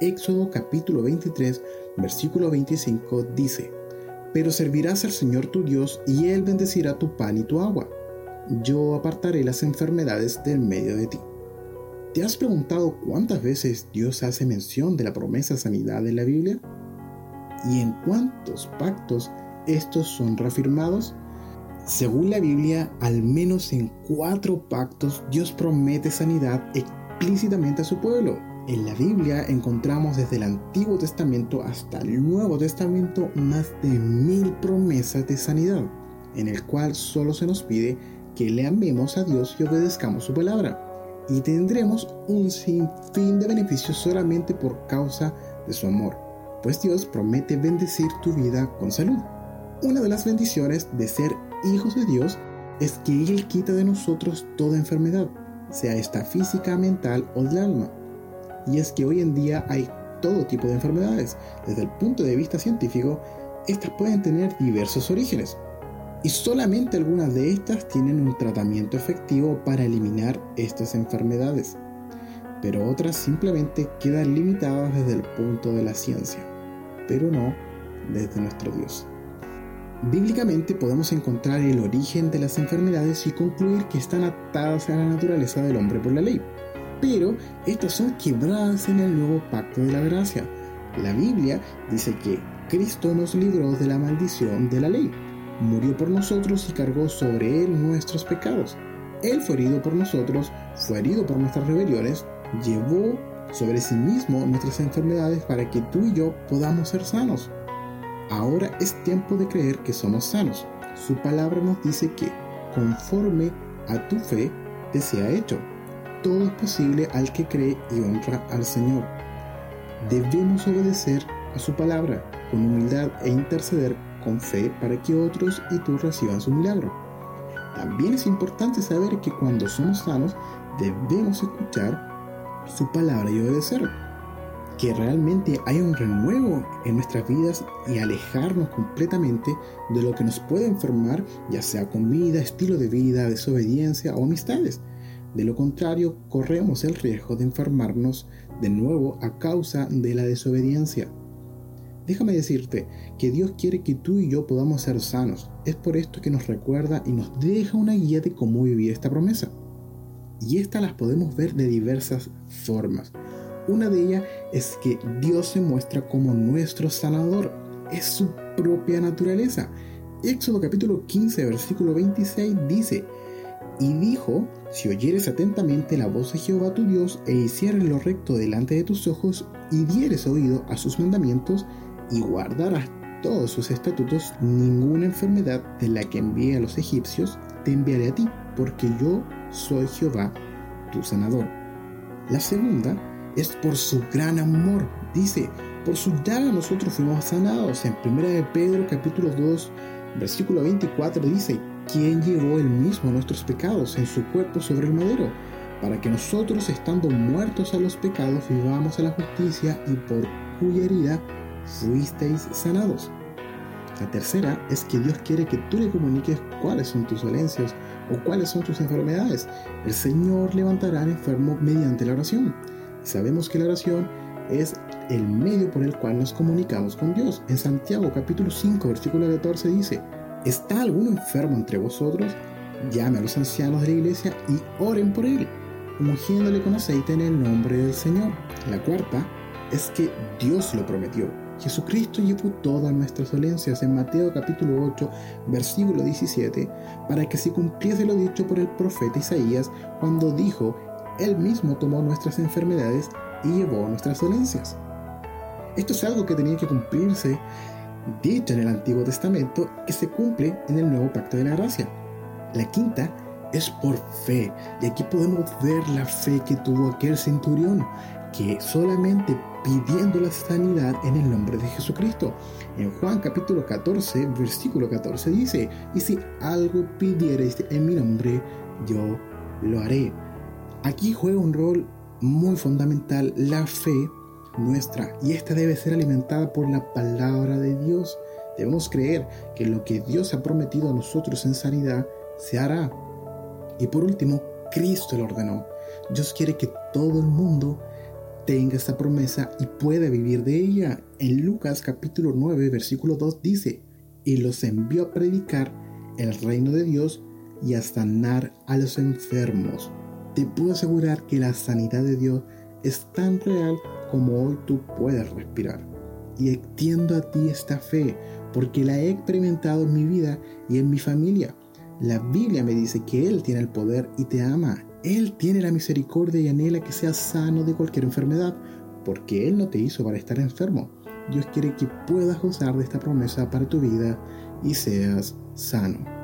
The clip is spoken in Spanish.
Éxodo capítulo 23, versículo 25 dice, Pero servirás al Señor tu Dios y Él bendecirá tu pan y tu agua. Yo apartaré las enfermedades del medio de ti. ¿Te has preguntado cuántas veces Dios hace mención de la promesa sanidad en la Biblia? ¿Y en cuántos pactos estos son reafirmados? Según la Biblia, al menos en cuatro pactos Dios promete sanidad explícitamente a su pueblo. En la Biblia encontramos desde el Antiguo Testamento hasta el Nuevo Testamento más de mil promesas de sanidad, en el cual solo se nos pide que le amemos a Dios y obedezcamos su palabra. Y tendremos un sinfín de beneficios solamente por causa de su amor, pues Dios promete bendecir tu vida con salud. Una de las bendiciones de ser hijos de Dios es que Él quita de nosotros toda enfermedad, sea esta física, mental o del alma. Y es que hoy en día hay todo tipo de enfermedades. Desde el punto de vista científico, estas pueden tener diversos orígenes. Y solamente algunas de estas tienen un tratamiento efectivo para eliminar estas enfermedades. Pero otras simplemente quedan limitadas desde el punto de la ciencia, pero no desde nuestro Dios. Bíblicamente podemos encontrar el origen de las enfermedades y concluir que están atadas a la naturaleza del hombre por la ley. Pero estas son quebradas en el nuevo pacto de la gracia. La Biblia dice que Cristo nos libró de la maldición de la ley. Murió por nosotros y cargó sobre él nuestros pecados. Él fue herido por nosotros, fue herido por nuestras rebeliones, llevó sobre sí mismo nuestras enfermedades para que tú y yo podamos ser sanos. Ahora es tiempo de creer que somos sanos. Su palabra nos dice que, conforme a tu fe, te sea hecho. Todo es posible al que cree y honra al Señor. Debemos obedecer a su palabra con humildad e interceder con fe para que otros y tú reciban su milagro. También es importante saber que cuando somos sanos debemos escuchar su palabra y obedecer que realmente haya un renuevo en nuestras vidas y alejarnos completamente de lo que nos puede enfermar, ya sea comida, estilo de vida, desobediencia o amistades. De lo contrario, corremos el riesgo de enfermarnos de nuevo a causa de la desobediencia. Déjame decirte que Dios quiere que tú y yo podamos ser sanos. Es por esto que nos recuerda y nos deja una guía de cómo vivir esta promesa. Y estas las podemos ver de diversas formas. Una de ellas es que Dios se muestra como nuestro sanador. Es su propia naturaleza. Éxodo capítulo 15, versículo 26 dice, y dijo, si oyeres atentamente la voz de Jehová tu Dios e hicieres lo recto delante de tus ojos y dieres oído a sus mandamientos y guardarás todos sus estatutos, ninguna enfermedad de la que envié a los egipcios te enviaré a ti, porque yo soy Jehová tu sanador. La segunda es por su gran amor. Dice, por su llaga nosotros fuimos sanados. En 1 de Pedro capítulo 2, versículo 24 dice, quien llevó él mismo nuestros pecados en su cuerpo sobre el madero, para que nosotros estando muertos a los pecados vivamos a la justicia y por cuya herida fuisteis sanados. La tercera es que Dios quiere que tú le comuniques cuáles son tus dolencias o cuáles son tus enfermedades. El Señor levantará al enfermo mediante la oración. Sabemos que la oración es el medio por el cual nos comunicamos con Dios. En Santiago capítulo 5 versículo 14 dice, ¿está algún enfermo entre vosotros? Llame a los ancianos de la iglesia y oren por él, ungiéndole con aceite en el nombre del Señor. La cuarta es que Dios lo prometió. Jesucristo llevó todas nuestras dolencias en Mateo capítulo 8, versículo 17, para que se cumpliese lo dicho por el profeta Isaías cuando dijo, él mismo tomó nuestras enfermedades y llevó nuestras dolencias. Esto es algo que tenía que cumplirse, dicho en el Antiguo Testamento, que se cumple en el Nuevo Pacto de la Gracia. La quinta es por fe, y aquí podemos ver la fe que tuvo aquel centurión, que solamente pidiendo la sanidad en el nombre de Jesucristo. En Juan capítulo 14, versículo 14 dice, y si algo pidiereis en mi nombre, yo lo haré. Aquí juega un rol muy fundamental la fe nuestra y esta debe ser alimentada por la palabra de Dios. Debemos creer que lo que Dios ha prometido a nosotros en sanidad se hará. Y por último, Cristo lo ordenó. Dios quiere que todo el mundo tenga esta promesa y pueda vivir de ella. En Lucas capítulo 9, versículo 2 dice, y los envió a predicar el reino de Dios y a sanar a los enfermos. Te puedo asegurar que la sanidad de Dios es tan real como hoy tú puedes respirar. Y extiendo a ti esta fe porque la he experimentado en mi vida y en mi familia. La Biblia me dice que Él tiene el poder y te ama. Él tiene la misericordia y anhela que seas sano de cualquier enfermedad, porque Él no te hizo para estar enfermo. Dios quiere que puedas gozar de esta promesa para tu vida y seas sano.